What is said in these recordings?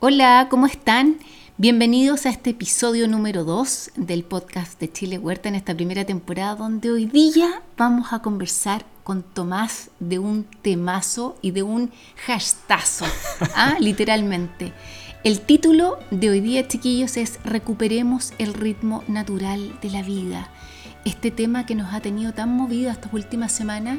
Hola, ¿cómo están? Bienvenidos a este episodio número 2 del podcast de Chile Huerta en esta primera temporada donde hoy día vamos a conversar con Tomás de un temazo y de un hashtazo, ¿ah? literalmente. El título de hoy día, chiquillos, es Recuperemos el ritmo natural de la vida. Este tema que nos ha tenido tan movido estas últimas semanas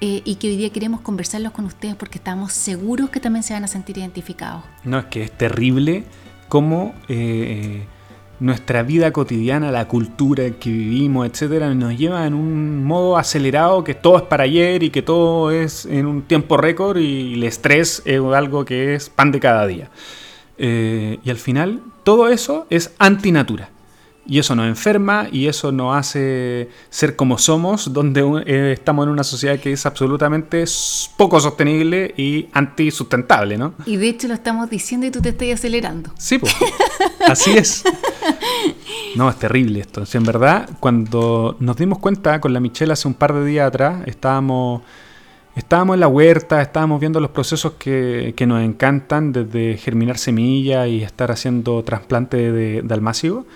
eh, y que hoy día queremos conversarlos con ustedes porque estamos seguros que también se van a sentir identificados. No, es que es terrible cómo eh, nuestra vida cotidiana, la cultura que vivimos, etcétera, nos lleva en un modo acelerado que todo es para ayer y que todo es en un tiempo récord y el estrés es algo que es pan de cada día. Eh, y al final, todo eso es antinatura. Y eso nos enferma y eso nos hace ser como somos, donde eh, estamos en una sociedad que es absolutamente poco sostenible y antisustentable, ¿no? Y de hecho lo estamos diciendo y tú te estás acelerando. Sí, pues. así es. No, es terrible esto. en verdad, cuando nos dimos cuenta con la Michelle hace un par de días atrás, estábamos, estábamos en la huerta, estábamos viendo los procesos que, que nos encantan, desde germinar semillas y estar haciendo trasplante de, de almácigo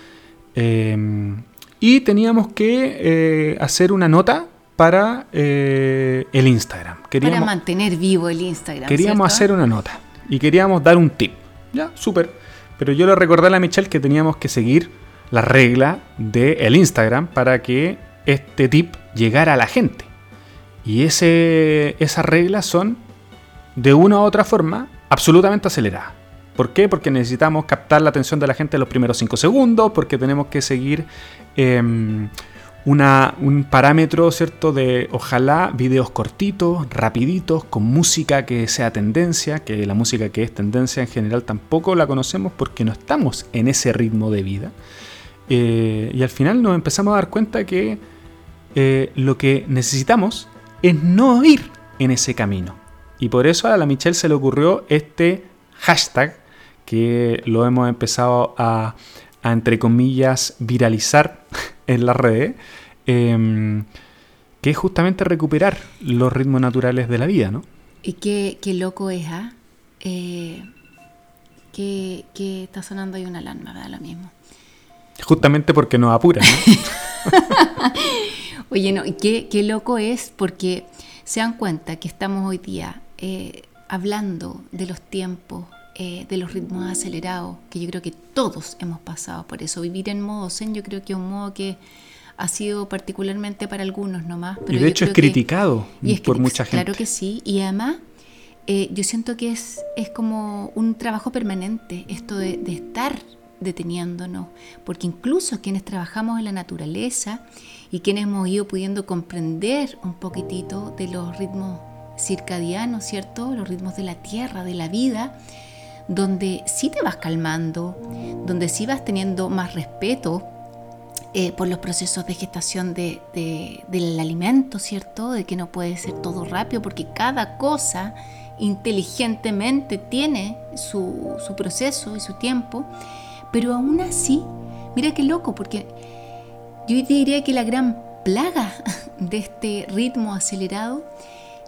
Em, y teníamos que eh, hacer una nota para eh, el Instagram. Queríamos, para mantener vivo el Instagram. Queríamos hacer una nota y queríamos dar un tip. Ya, súper. Pero yo le recordé a la Michelle que teníamos que seguir la regla del Instagram para que este tip llegara a la gente. Y ese, esas reglas son, de una u otra forma, absolutamente aceleradas. ¿Por qué? Porque necesitamos captar la atención de la gente en los primeros 5 segundos, porque tenemos que seguir em, un parámetro, ¿cierto? De ojalá videos cortitos, rapiditos, con música que sea tendencia, que la música que es tendencia en general tampoco la conocemos porque no estamos en ese ritmo de vida. Eh, y al final nos empezamos a dar cuenta que eh, lo que necesitamos es no ir en ese camino. Y por eso a la Michelle se le ocurrió este hashtag que lo hemos empezado a, entre comillas, viralizar en las redes, em, que es justamente recuperar los ritmos naturales de la vida, ¿no? Y qué, loco es, ¿ah? ¿eh? que, está sonando ahí una alarma, ¿verdad? Lo mismo. Justamente porque nos apura, ¿no? Oye, no, qué, qué loco es porque se dan cuenta que estamos hoy día eh, hablando de los tiempos eh, de los ritmos acelerados, que yo creo que todos hemos pasado por eso. Vivir en modo zen yo creo que es un modo que ha sido particularmente para algunos nomás. Pero y de hecho es criticado por mucha gente. Claro que sí, y además eh, yo siento que es, es como un trabajo permanente esto de, de estar deteniéndonos, porque incluso quienes trabajamos en la naturaleza y quienes hemos ido pudiendo comprender un poquitito de los ritmos circadianos, ¿cierto? Los ritmos de la tierra, de la vida, donde sí te vas calmando, donde sí vas teniendo más respeto eh, por los procesos de gestación de, del alimento, ¿cierto? De que no puede ser todo rápido, porque cada cosa inteligentemente tiene su, su proceso y su tiempo, pero aún así, mira qué loco, porque yo diría que la gran plaga de este ritmo acelerado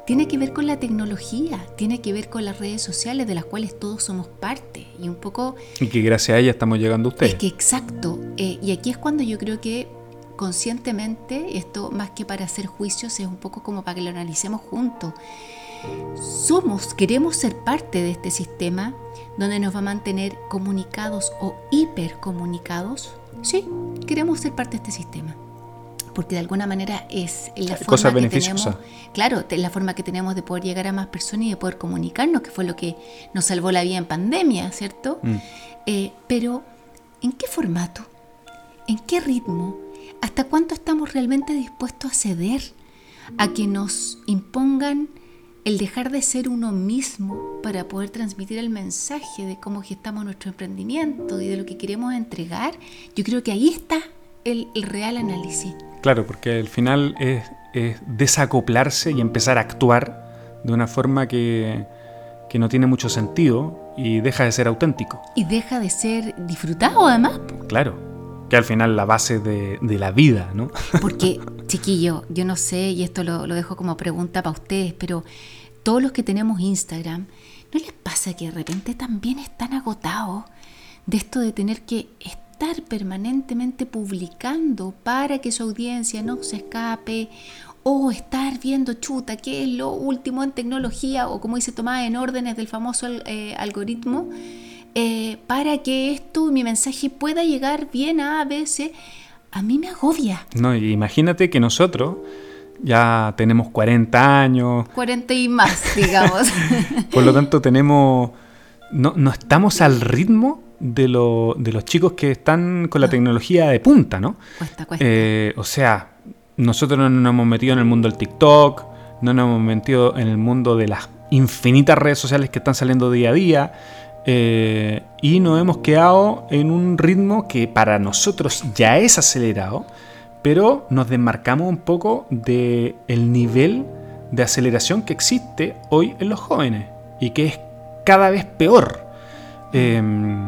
tiene que ver con la tecnología, tiene que ver con las redes sociales de las cuales todos somos parte y un poco... Y que gracias a ella estamos llegando a ustedes. Es que exacto. Eh, y aquí es cuando yo creo que conscientemente, esto más que para hacer juicios, es un poco como para que lo analicemos juntos. Somos, queremos ser parte de este sistema donde nos va a mantener comunicados o hipercomunicados. Sí, queremos ser parte de este sistema porque de alguna manera es la forma que tenemos, claro, es la forma que tenemos de poder llegar a más personas y de poder comunicarnos, que fue lo que nos salvó la vida en pandemia, ¿cierto? Mm. Eh, pero, ¿en qué formato? ¿En qué ritmo? ¿Hasta cuánto estamos realmente dispuestos a ceder a que nos impongan el dejar de ser uno mismo para poder transmitir el mensaje de cómo gestamos nuestro emprendimiento y de lo que queremos entregar? Yo creo que ahí está el real análisis. Claro, porque al final es, desacoplarse y empezar a actuar de una forma que, no tiene mucho sentido y deja de ser auténtico. Y deja de ser disfrutado además. Claro, que al final la base de, la vida, ¿no? Porque, chiquillo, yo no sé, y esto lo, lo dejo como pregunta para ustedes, pero todos los que tenemos Instagram, ¿no les pasa que de repente también están agotados de esto de tener que estar permanentemente publicando para que su audiencia no se escape o estar viendo chuta, qué es lo último en tecnología o como dice Tomás, en órdenes del famoso eh, algoritmo, eh, para que esto, mi mensaje pueda llegar bien a veces, a mí me agobia. No, imagínate que nosotros ya tenemos 40 años. 40 y más, digamos. Por lo tanto, tenemos. No, no estamos al ritmo de, lo, de, los chicos que están con la tecnología de punta, ¿no? Cuesta, cuesta. Eh, o sea, nosotros no nos hemos metido en el mundo del TikTok, no nos hemos metido en el mundo de las infinitas redes sociales que están saliendo día a día. Eh, y nos hemos quedado en un ritmo que para nosotros ya es acelerado, pero nos desmarcamos un poco del el nivel de aceleración que existe hoy en los jóvenes y que es cada vez peor. Em,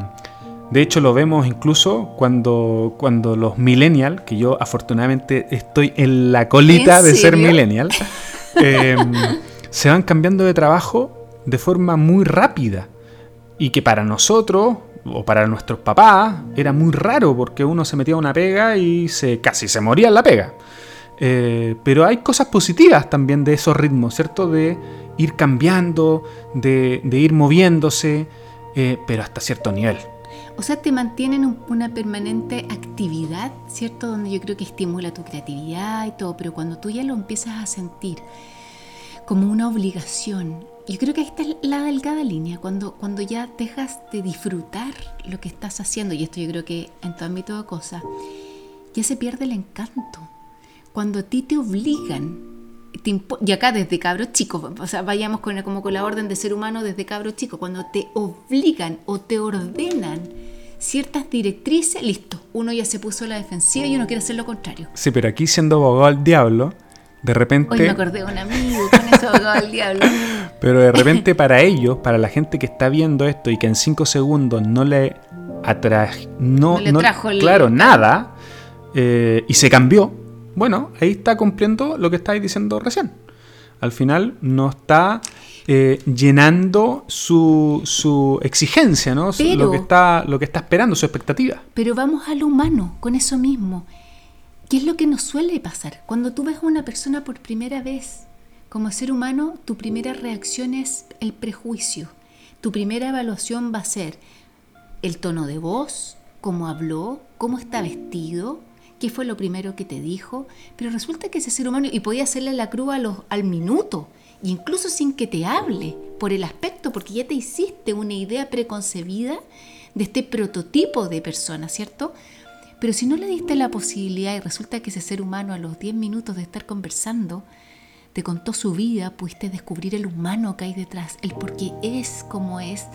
de hecho, lo vemos incluso cuando, cuando los millennials, que yo afortunadamente estoy en la colita de ser millennial, em, se van cambiando de trabajo de forma muy rápida. Y que para nosotros, o para nuestros papás, era muy raro porque uno se metía a una pega y se, casi se moría en la pega. Eh, pero hay cosas positivas también de esos ritmos, ¿cierto? De ir cambiando, de, ir moviéndose, eh, pero hasta cierto nivel. O sea, te mantienen una permanente actividad, ¿cierto? Donde yo creo que estimula tu creatividad y todo, pero cuando tú ya lo empiezas a sentir como una obligación, yo creo que ahí está la delgada línea, cuando, cuando ya dejas de disfrutar lo que estás haciendo, y esto yo creo que en todo ámbito de cosas, ya se pierde el encanto. Cuando a ti te obligan y acá desde cabros chicos, o sea, vayamos con, como con la orden de ser humano desde cabros chicos, cuando te obligan o te ordenan ciertas directrices, listo, uno ya se puso a la defensiva y uno quiere hacer lo contrario. Sí, pero aquí siendo abogado al diablo, de repente... Hoy me acordé de un amigo con eso abogado al diablo. Pero de repente para ellos, para la gente que está viendo esto y que en cinco segundos no le atrajo, no, le trajo claro, nada, eh, y se cambió, bueno, ahí está cumpliendo lo que estáis diciendo recién. Al final no está eh, llenando su, su, exigencia, ¿no? lo, que está, lo que está esperando, su expectativa. Pero vamos a lo humano, con eso mismo. ¿Qué es lo que nos suele pasar? Cuando tú ves a una persona por primera vez, como ser humano, tu primera reacción es el prejuicio. Tu primera evaluación va a ser el tono de voz, cómo habló, cómo está vestido, qué fue lo primero que te dijo, pero resulta que ese ser humano, y podía hacerle la cruz al minuto, incluso sin que te hable, por el aspecto, porque ya te hiciste una idea preconcebida de este prototipo de persona, ¿cierto? Pero si no le diste la posibilidad y resulta que ese ser humano a los 10 minutos de estar conversando, te contó su vida, pudiste descubrir el humano que hay detrás, el por qué es como es,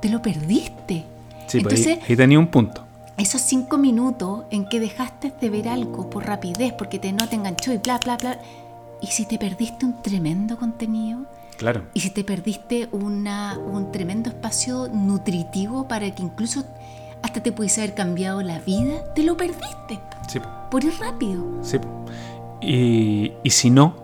te lo perdiste. Sí, pues Entonces, ahí tenía un punto esos cinco minutos en que dejaste de ver algo por rapidez, porque te, no te enganchó y bla, bla, bla. ¿Y si te perdiste un tremendo contenido? Claro. ¿Y si te perdiste una, un tremendo espacio nutritivo para que incluso hasta te pudiese haber cambiado la vida? Te lo perdiste. Sí. Por ir rápido. Sí. Y, y si no,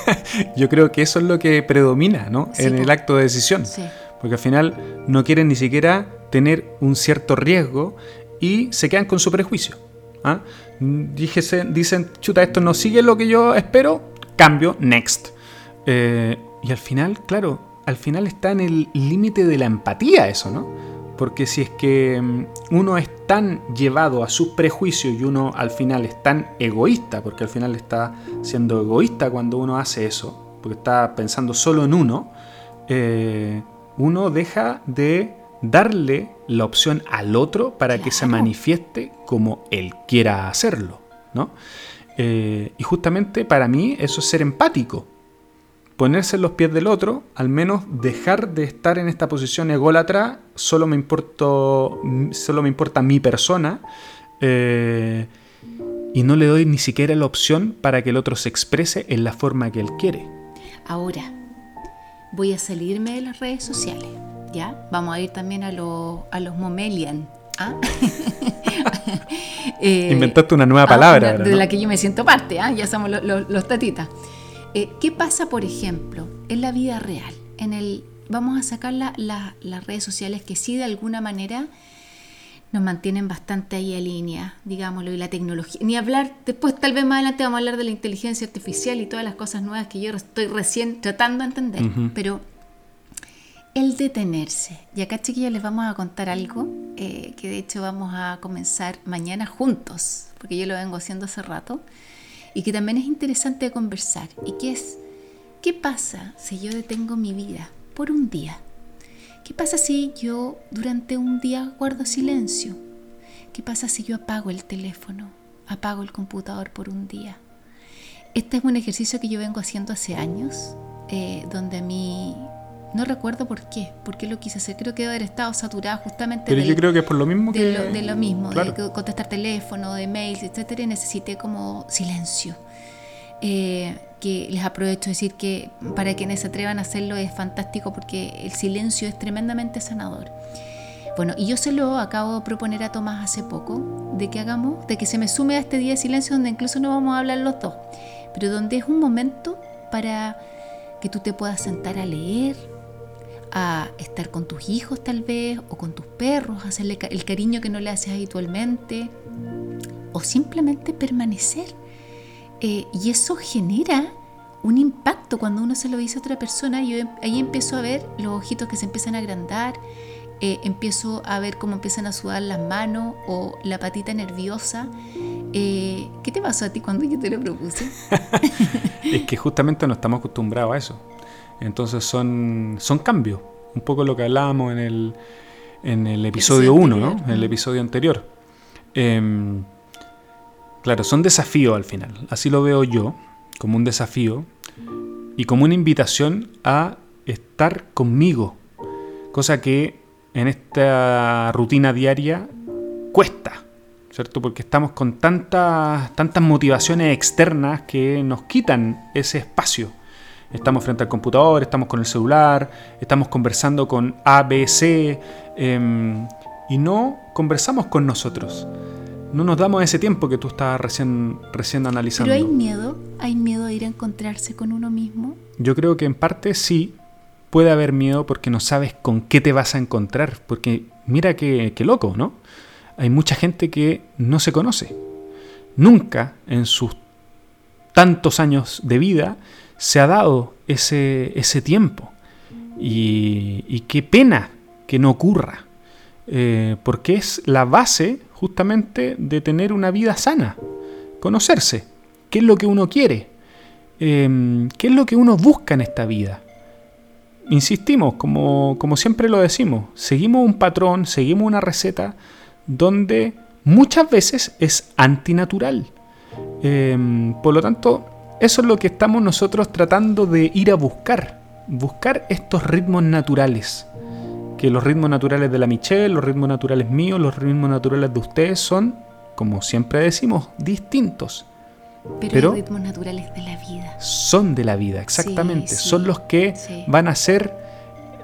yo creo que eso es lo que predomina ¿no? en el acto de decisión. Sí. Porque al final no quieren ni siquiera tener un cierto riesgo y se quedan con su prejuicio. ¿ah? dicen, chuta, esto no sigue lo que yo espero, cambio, next. Eh, y al final, claro, al final está en el límite de la empatía eso, ¿no? Porque si es que mm, uno es tan llevado a sus prejuicios y uno al final es tan egoísta, porque al final está siendo egoísta cuando uno hace eso, porque está pensando solo en uno, eh, uno deja de darle la opción al otro para que se manifieste como él quiera hacerlo, ¿no? Eh, y justamente para mí eso es ser empático. Ponerse en los pies del otro, al menos dejar de estar en esta posición ególatra, solo me, importo, solo me importa mi persona, eh, y no le doy ni siquiera la opción para que el otro se exprese en la forma que él quiere. Ahora, voy a salirme de las redes sociales ¿ya? Vamos a ir también a, los a los momelian. ¿ah? Eh, Inventaste una nueva palabra. de la que yo me siento parte, ¿ah? ya somos los tatitas. Eh, ¿Qué pasa, por ejemplo, en la vida real, en el vamos a sacar las redes sociales que sí de alguna manera nos mantienen bastante ahí en línea, digámoslo, y la tecnología. Ni hablar, después tal vez más adelante vamos a hablar de la inteligencia artificial y todas las cosas nuevas que yo estoy recién tratando de entender, pero el detenerse. Y acá chiquillos les vamos a contar algo eh, que de hecho vamos a comenzar mañana juntos, porque yo lo vengo haciendo hace rato, y que también es interesante de conversar, y que es, ¿qué pasa si yo detengo mi vida por un día? ¿Qué pasa si yo durante un día guardo silencio? ¿Qué pasa si yo apago el teléfono, apago el computador por un día? Este es un ejercicio que yo vengo haciendo hace años, eh, donde a mí no recuerdo por qué, por qué lo quise hacer. Creo que debe haber estado saturada justamente. Pero yo creo que es por lo mismo que. De lo, mismo, de contestar teléfono, de mails, etcétera, y necesité como silencio. Eh, que les aprovecho de decir que para quienes se atrevan a hacerlo es fantástico porque el silencio es tremendamente sanador. Bueno, y yo se lo acabo de proponer a Tomás hace poco, de que hagamos, de que se me sume a este día de silencio donde incluso no vamos a hablar los dos, pero donde es un momento para que tú te puedas sentar a leer, a estar con tus hijos tal vez, o con tus perros, hacerle el cariño que no le haces habitualmente, o simplemente permanecer eh, y eso genera un impacto cuando uno se lo dice a otra persona. Yo em, ahí empiezo a ver los ojitos que se empiezan a agrandar, eh, empiezo a ver cómo empiezan a sudar las manos o la patita nerviosa. Eh, ¿Qué te pasó a ti cuando yo te lo propuse? es que justamente no estamos acostumbrados a eso. Entonces son, son cambios. Un poco lo que hablábamos en el, en el episodio 1, ¿no? En el episodio anterior. Em, Claro, son desafíos al final. Así lo veo yo, como un desafío y como una invitación a estar conmigo. Cosa que en esta rutina diaria cuesta, ¿cierto? Porque estamos con tantas, tantas motivaciones externas que nos quitan ese espacio. Estamos frente al computador, estamos con el celular, estamos conversando con ABC em, y no conversamos con nosotros no nos damos ese tiempo que tú estabas recién, recién analizando. Pero hay miedo, hay miedo a ir a encontrarse con uno mismo. Yo creo que en parte sí puede haber miedo porque no sabes con qué te vas a encontrar. Porque mira qué, loco, ¿no? Hay mucha gente que no se conoce. Nunca en sus tantos años de vida se ha dado ese, ese tiempo. Y, qué pena que no ocurra. Eh, porque es la base justamente de tener una vida sana, conocerse, qué es lo que uno quiere, em, qué es lo que uno busca en esta vida. Insistimos, como, como siempre lo decimos, seguimos un patrón, seguimos una receta donde muchas veces es antinatural. Em, por lo tanto, eso es lo que estamos nosotros tratando de ir a buscar, buscar estos ritmos naturales que los ritmos naturales de la Michelle, los ritmos naturales míos, los ritmos naturales de ustedes son, como siempre decimos, distintos. Pero, los ritmos naturales de la vida. Son de la vida, exactamente. son los que van a ser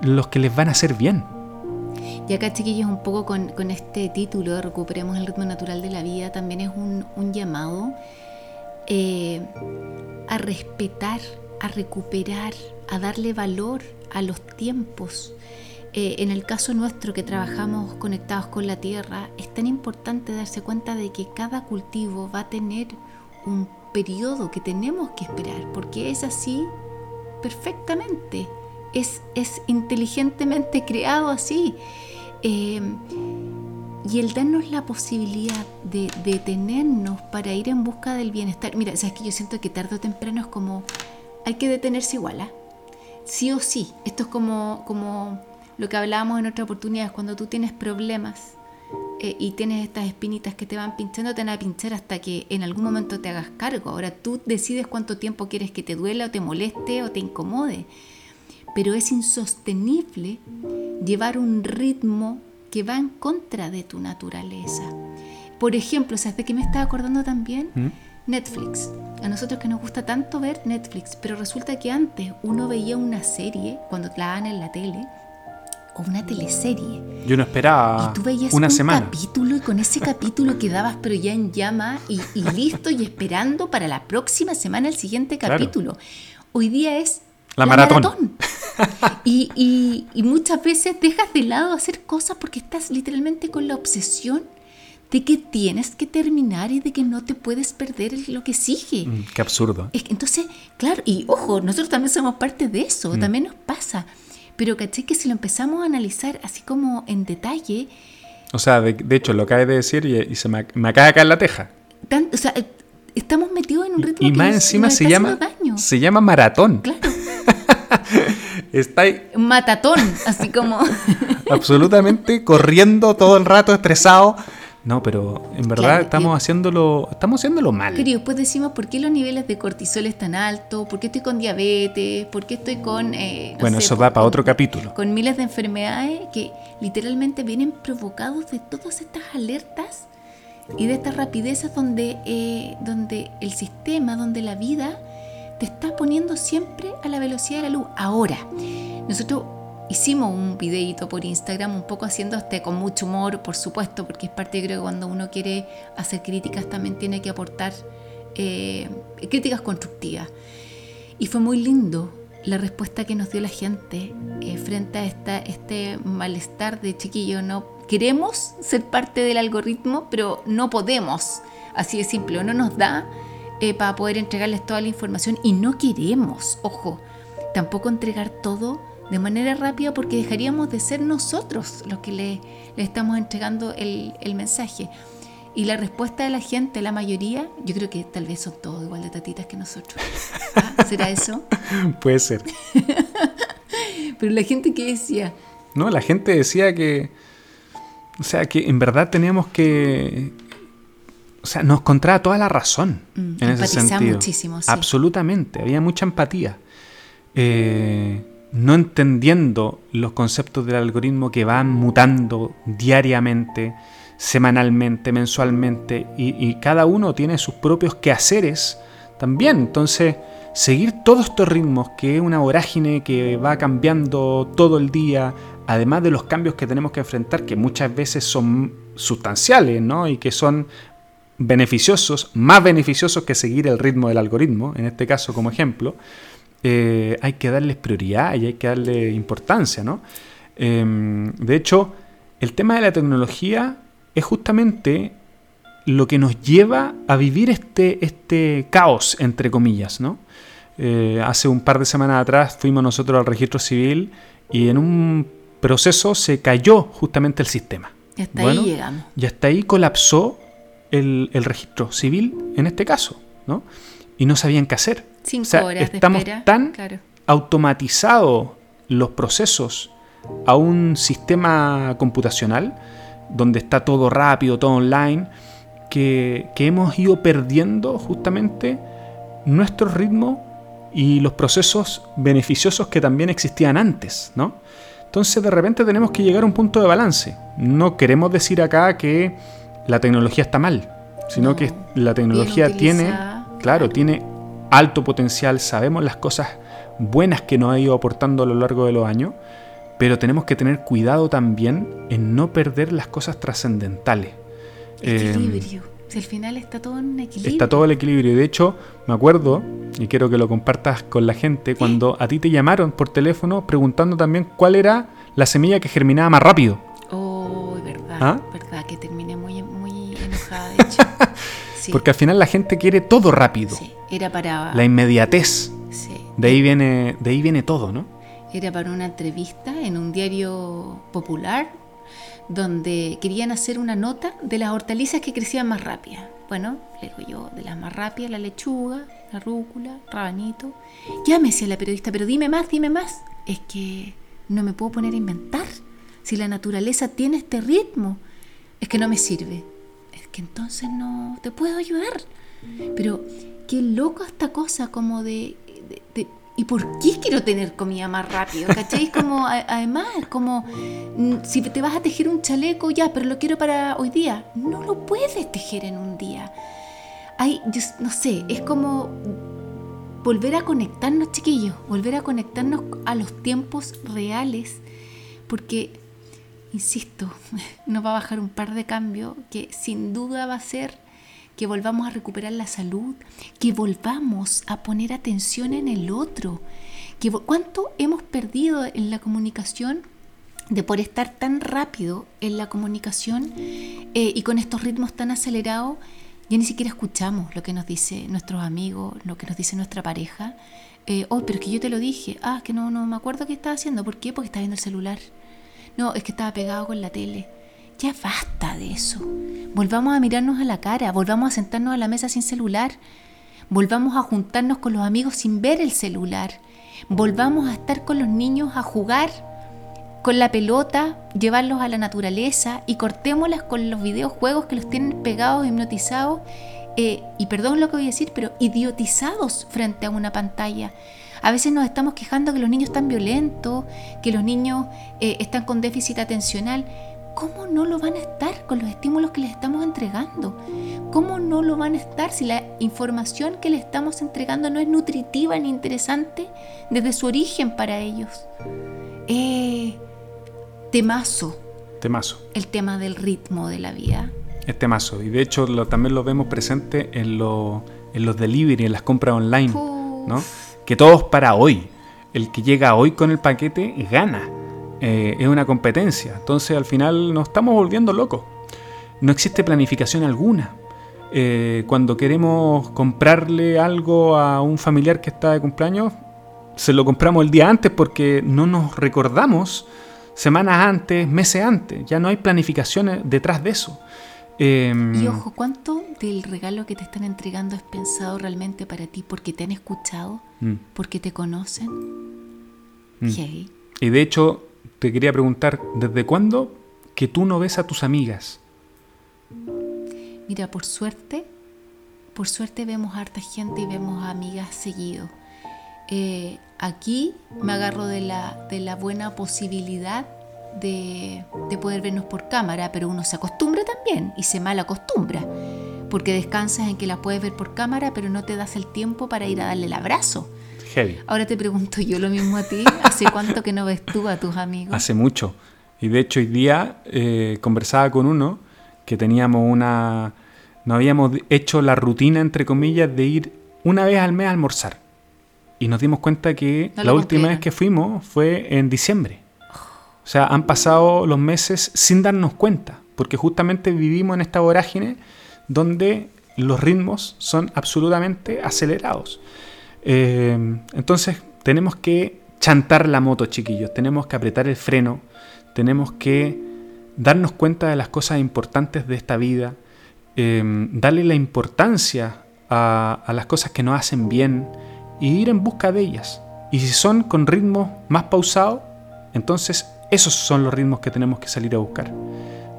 los que les van a hacer bien. Y acá, chiquillos, un poco con, este título, Recuperemos el ritmo natural de la vida, también es un, llamado eh, a respetar, a recuperar, a darle valor a los tiempos eh, en el caso nuestro que trabajamos conectados con la tierra, es tan importante darse cuenta de que cada cultivo va a tener un periodo que tenemos que esperar, porque es así perfectamente, es, es inteligentemente creado así. Eh, y el darnos la posibilidad de detenernos para ir en busca del bienestar. Mira, sabes que yo siento que tarde o temprano es como, hay que detenerse igual, ¿ah? Sí o sí. Esto es como, como lo que hablábamos en otra oportunidad, es cuando tú tienes problemas eh, y tienes estas espinitas que te van pinchando, te van a pinchar hasta que en algún momento te hagas cargo. Ahora tú decides cuánto tiempo quieres que te duela o te moleste o te incomode. Pero es insostenible llevar un ritmo que va en contra de tu naturaleza. Por ejemplo, ¿sabes de qué me estaba acordando también? ¿Mm? Netflix. A nosotros que nos gusta tanto ver Netflix, pero resulta que antes uno veía una serie, cuando la dan en la tele, o una teleserie. Yo no esperaba y tú veías una un capítulo y con ese capítulo quedabas pero ya en llama y, listo y esperando para la próxima semana el siguiente capítulo. Hoy día es la, maratón. Y, y- y muchas veces dejas de lado hacer cosas porque estás literalmente con la obsesión de que tienes que terminar y de que no te puedes perder lo que sigue. Mm, Qué absurdo. Es que entonces, claro, y ojo, nosotros también somos parte de eso, también nos pasa. Pero caché que si lo empezamos a analizar así como en detalle, O sea, de, de hecho, lo acabas de decir y, y se me, me acaba de caer la teja. tan- o sea, eh, estamos metidos en un ritmo Y que más nos- encima nos se está llama, daño. se llama maratón. Claro, Está ahí matatón, así como... absolutamente corriendo todo el rato, estresado. No, pero en verdad Claro, estamos y- haciéndolo, estamos haciéndolo mal. Pero después decimos, ¿por qué los niveles de cortisol están altos? ¿Por qué estoy con diabetes? ¿Por qué estoy con... eh, no Bueno, sé, eso da para otro capítulo. Con miles de enfermedades que literalmente vienen provocados de todas estas alertas y de estas rapideces donde, eh, donde el sistema, donde la vida te está poniendo siempre a la velocidad de la luz. Ahora, nosotros hicimos un videito por Instagram un poco haciendo este con mucho humor, por supuesto, porque es parte, creo que cuando uno quiere hacer críticas también tiene que aportar eh, críticas constructivas. Y fue muy lindo la respuesta que nos dio la gente eh, frente a esta, este malestar de chiquillo. No queremos ser parte del algoritmo, pero no podemos. Así de simple, no nos da eh, para poder entregarles toda la información y no queremos, ojo, tampoco entregar todo de manera rápida porque dejaríamos de ser nosotros los que le, le estamos entregando el, el mensaje. Y la respuesta de la gente, la mayoría, yo creo que tal vez son todos igual de tatitas que nosotros. ¿Ah? ¿Será eso? Puede ser. Pero la gente que decía, No, la gente decía que. O sea, que en verdad teníamos que. O sea, nos encontraba toda la razón Mm, en ese empatizaba sentido. muchísimo, sí. Absolutamente, había mucha empatía. Eh, no entendiendo los conceptos del algoritmo que van mutando diariamente, semanalmente, mensualmente, y, y cada uno tiene sus propios quehaceres también. Entonces, seguir todos estos ritmos, que es una vorágine que va cambiando todo el día, además de los cambios que tenemos que enfrentar, que muchas veces son sustanciales, ¿no? Y que son beneficiosos, más beneficiosos que seguir el ritmo del algoritmo, en este caso como ejemplo, eh, hay que darles prioridad y hay que darle importancia, ¿no? Eh, de hecho, el tema de la tecnología es justamente lo que nos lleva a vivir este, este caos, entre comillas, ¿no? Eh, hace un par de semanas atrás fuimos nosotros al registro civil y en un proceso se cayó justamente el sistema. y hasta Bueno, ahí llegamos. Y hasta ahí colapsó el, el registro civil en este caso, ¿no? Y no sabían qué hacer. Cinco O sea, horas de estamos espera. tan claro. automatizados los procesos a un sistema computacional donde está todo rápido, todo online, que, que hemos ido perdiendo justamente nuestro ritmo y los procesos beneficiosos que también existían antes, ¿no? Entonces de repente tenemos que llegar a un punto de balance. No queremos decir acá que la tecnología está mal, sino No, que la tecnología tiene, claro, claro. tiene alto potencial, sabemos las cosas buenas que nos ha ido aportando a lo largo de los años, pero tenemos que tener cuidado también en no perder las cosas trascendentales. Eh, Equilibrio. si al final está todo en equilibrio. Está todo el equilibrio. Y de hecho, me acuerdo, y quiero que lo compartas con la gente, cuando a ti te llamaron por teléfono preguntando también cuál era la semilla que germinaba más rápido. Oh, verdad. ¿Ah? Verdad que muy Sí, Porque al final la gente quiere todo rápido. sí, era para... La inmediatez. sí, De ahí viene, de ahí viene todo, ¿no? Era para una entrevista en un diario popular donde querían hacer una nota de las hortalizas que crecían más rápidas. Bueno, le digo yo, de las más rápidas, la lechuga, la rúcula, rabanito. Ya me decía la periodista, pero dime más, dime más. Es que no me puedo poner a inventar. Si la naturaleza tiene este ritmo, es que no me sirve. Que entonces no te puedo ayudar. Pero qué loco esta cosa como de, ¿Y por qué quiero tener comida más rápido? ¿Cachai? Como, además, como, mm, si te vas a tejer un chaleco, ya, pero lo quiero para hoy día. No lo puedes tejer en un día. Hay, yo no sé, es como volver a conectarnos, chiquillos, volver a conectarnos a los tiempos reales, porque, insisto, nos va a bajar un par de cambios que sin duda va a ser que volvamos a recuperar la salud, que volvamos a poner atención en el otro, Que, ¿Cuánto hemos perdido en la comunicación de por estar tan rápido en la comunicación eh, y con estos ritmos tan acelerados? Ya ni siquiera escuchamos lo que nos dice nuestros amigos, lo que nos dice nuestra pareja. Eh, oh, pero es que yo te lo dije. Ah, que no, no me acuerdo qué estaba haciendo. ¿Por qué? Porque estaba viendo el celular. No, es que estaba pegado con la tele. Ya basta de eso. Volvamos a mirarnos a la cara, volvamos a sentarnos a la mesa sin celular, volvamos a juntarnos con los amigos sin ver el celular, volvamos a estar con los niños a jugar con la pelota, llevarlos a la naturaleza y cortémoslas con los videojuegos que los tienen pegados, hipnotizados, eh, y perdón lo que voy a decir, pero idiotizados frente a una pantalla. A veces nos estamos quejando que los niños están violentos, que los niños eh, están con déficit atencional. ¿Cómo no lo van a estar con los estímulos que les estamos entregando? ¿Cómo no lo van a estar si la información que les estamos entregando no es nutritiva ni interesante desde su origen para ellos? Eh, temazo. Temazo. El tema del ritmo de la vida. Es temazo. Y de hecho también lo vemos presente en, los delivery, en las compras online. ¿no? Que todos para hoy. El que llega hoy con el paquete gana. Eh, es una competencia. Entonces al final nos estamos volviendo locos. No existe planificación alguna. Eh, cuando queremos comprarle algo a un familiar que está de cumpleaños, se lo compramos el día antes porque no nos recordamos semanas antes, meses antes. Ya no hay planificaciones detrás de eso. Em, y ojo, ¿cuánto del regalo que te están entregando es pensado realmente para ti porque te han escuchado, mm. porque te conocen? Mm. Y de hecho, te quería preguntar, ¿desde cuándo que tú no ves a tus amigas? Mira, por suerte, por suerte vemos a harta gente y vemos a amigas seguido. Eh, aquí me agarro de la, de la buena posibilidad de, poder vernos por cámara, pero uno se acostumbra también y se mal acostumbra, porque descansas en que la puedes ver por cámara, pero no te das el tiempo para ir a darle el abrazo. Heavy. Ahora te pregunto yo lo mismo a ti, ¿hace cuánto que no ves tú a tus amigos? Hace mucho. Y de hecho hoy día eh, conversaba con uno que teníamos una... No habíamos hecho la rutina, entre comillas, de ir una vez al mes a almorzar. Y nos dimos cuenta que la última vez que fuimos fue en diciembre. O sea, han pasado los meses sin darnos cuenta, porque justamente vivimos en esta vorágine donde los ritmos son absolutamente acelerados. Eh, entonces, tenemos que chantar la moto, chiquillos, tenemos que apretar el freno, tenemos que darnos cuenta de las cosas importantes de esta vida, eh, darle la importancia a, a las cosas que nos hacen bien, y ir en busca de ellas. Y si son con ritmos más pausados, entonces esos son los ritmos que tenemos que salir a buscar.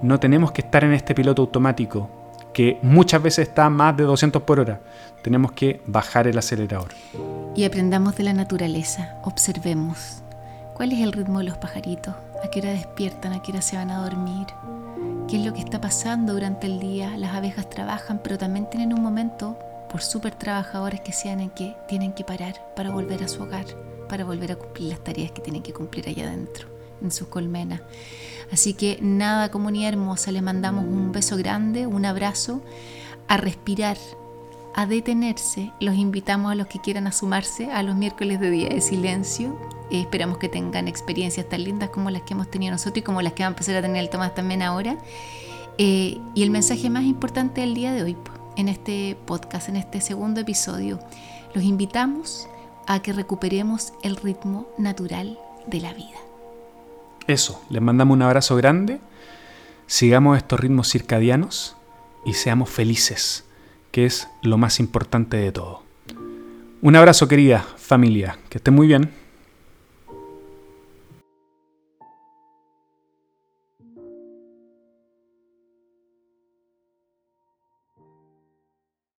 No tenemos que estar en este piloto automático que muchas veces está más de 200 por hora. Tenemos que bajar el acelerador. Y aprendamos de la naturaleza, observemos. ¿Cuál es el ritmo de los pajaritos? ¿A qué hora despiertan? ¿A qué hora se van a dormir? ¿Qué es lo que está pasando durante el día? Las abejas trabajan, pero también tienen un momento por súper trabajadores que sean en que tienen que parar para volver a su hogar, para volver a cumplir las tareas que tienen que cumplir allá adentro, en sus colmenas. Así que nada, comunidad hermosa, les mandamos un beso grande, un abrazo, a respirar, a detenerse. Los invitamos a los que quieran asumarse a los miércoles de día de silencio. Eh, esperamos que tengan experiencias tan lindas como las que hemos tenido nosotros y como las que va a empezar a tener el Tomás también ahora. Eh, y el mensaje más importante del día de hoy, en este podcast, en este segundo episodio, los invitamos a que recuperemos el ritmo natural de la vida. Eso, les mandamos un abrazo grande, sigamos estos ritmos circadianos y seamos felices, que es lo más importante de todo. Un abrazo querida familia, que estén muy bien.